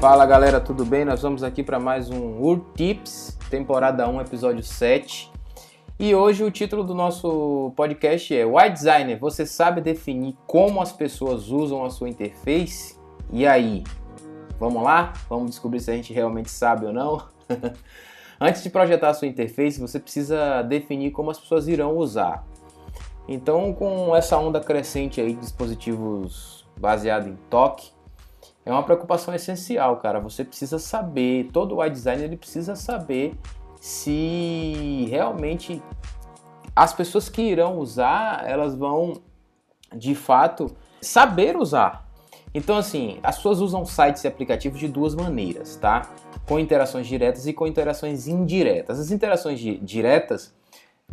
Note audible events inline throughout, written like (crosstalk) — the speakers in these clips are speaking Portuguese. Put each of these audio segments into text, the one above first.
Fala galera, tudo bem? Nós vamos aqui para mais um UR Tips, temporada 1, episódio 7. E hoje o título do nosso podcast é Why Designer, você sabe definir como as pessoas usam a sua interface? E aí? Vamos lá? Vamos descobrir se a gente realmente sabe ou não? (laughs) Antes de projetar a sua interface, você precisa definir como as pessoas irão usar. Então, com essa onda crescente aí de dispositivos baseados em toque, é uma preocupação essencial, cara. Você precisa saber, todo o designer ele precisa saber se realmente as pessoas que irão usar, elas vão de fato saber usar. Então, assim, as pessoas usam sites e aplicativos de duas maneiras, tá? Com interações diretas e com interações indiretas. As interações diretas,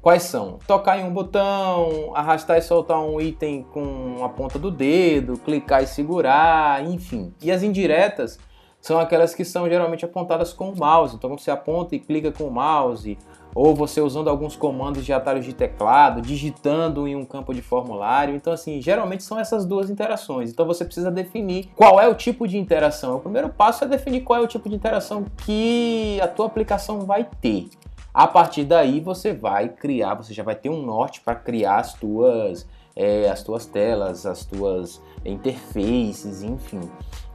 quais são? Tocar em um botão, arrastar e soltar um item com a ponta do dedo, clicar e segurar, enfim. E as indiretas são aquelas que são geralmente apontadas com o mouse. Então você aponta e clica com o mouse, ou você usando alguns comandos de atalhos de teclado, digitando em um campo de formulário. Então, assim, geralmente são essas duas interações. Então você precisa definir qual é o tipo de interação. O primeiro passo é definir qual é o tipo de interação que a tua aplicação vai ter. A partir daí você vai criar, você já vai ter um norte para criar as tuas é, as tuas telas, as tuas interfaces, enfim.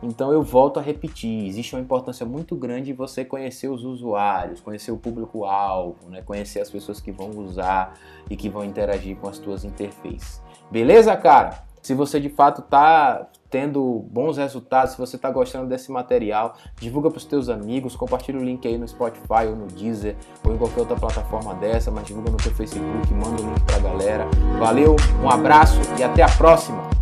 Então eu volto a repetir, existe uma importância muito grande em você conhecer os usuários, conhecer o público-alvo, né? conhecer as pessoas que vão usar e que vão interagir com as tuas interfaces. Beleza, cara? Se você de fato está tendo bons resultados, se você está gostando desse material, divulga para os teus amigos, compartilha o link aí no Spotify ou no Deezer ou em qualquer outra plataforma dessa, mas divulga no teu Facebook, manda o link para a galera. Valeu, um abraço e até a próxima!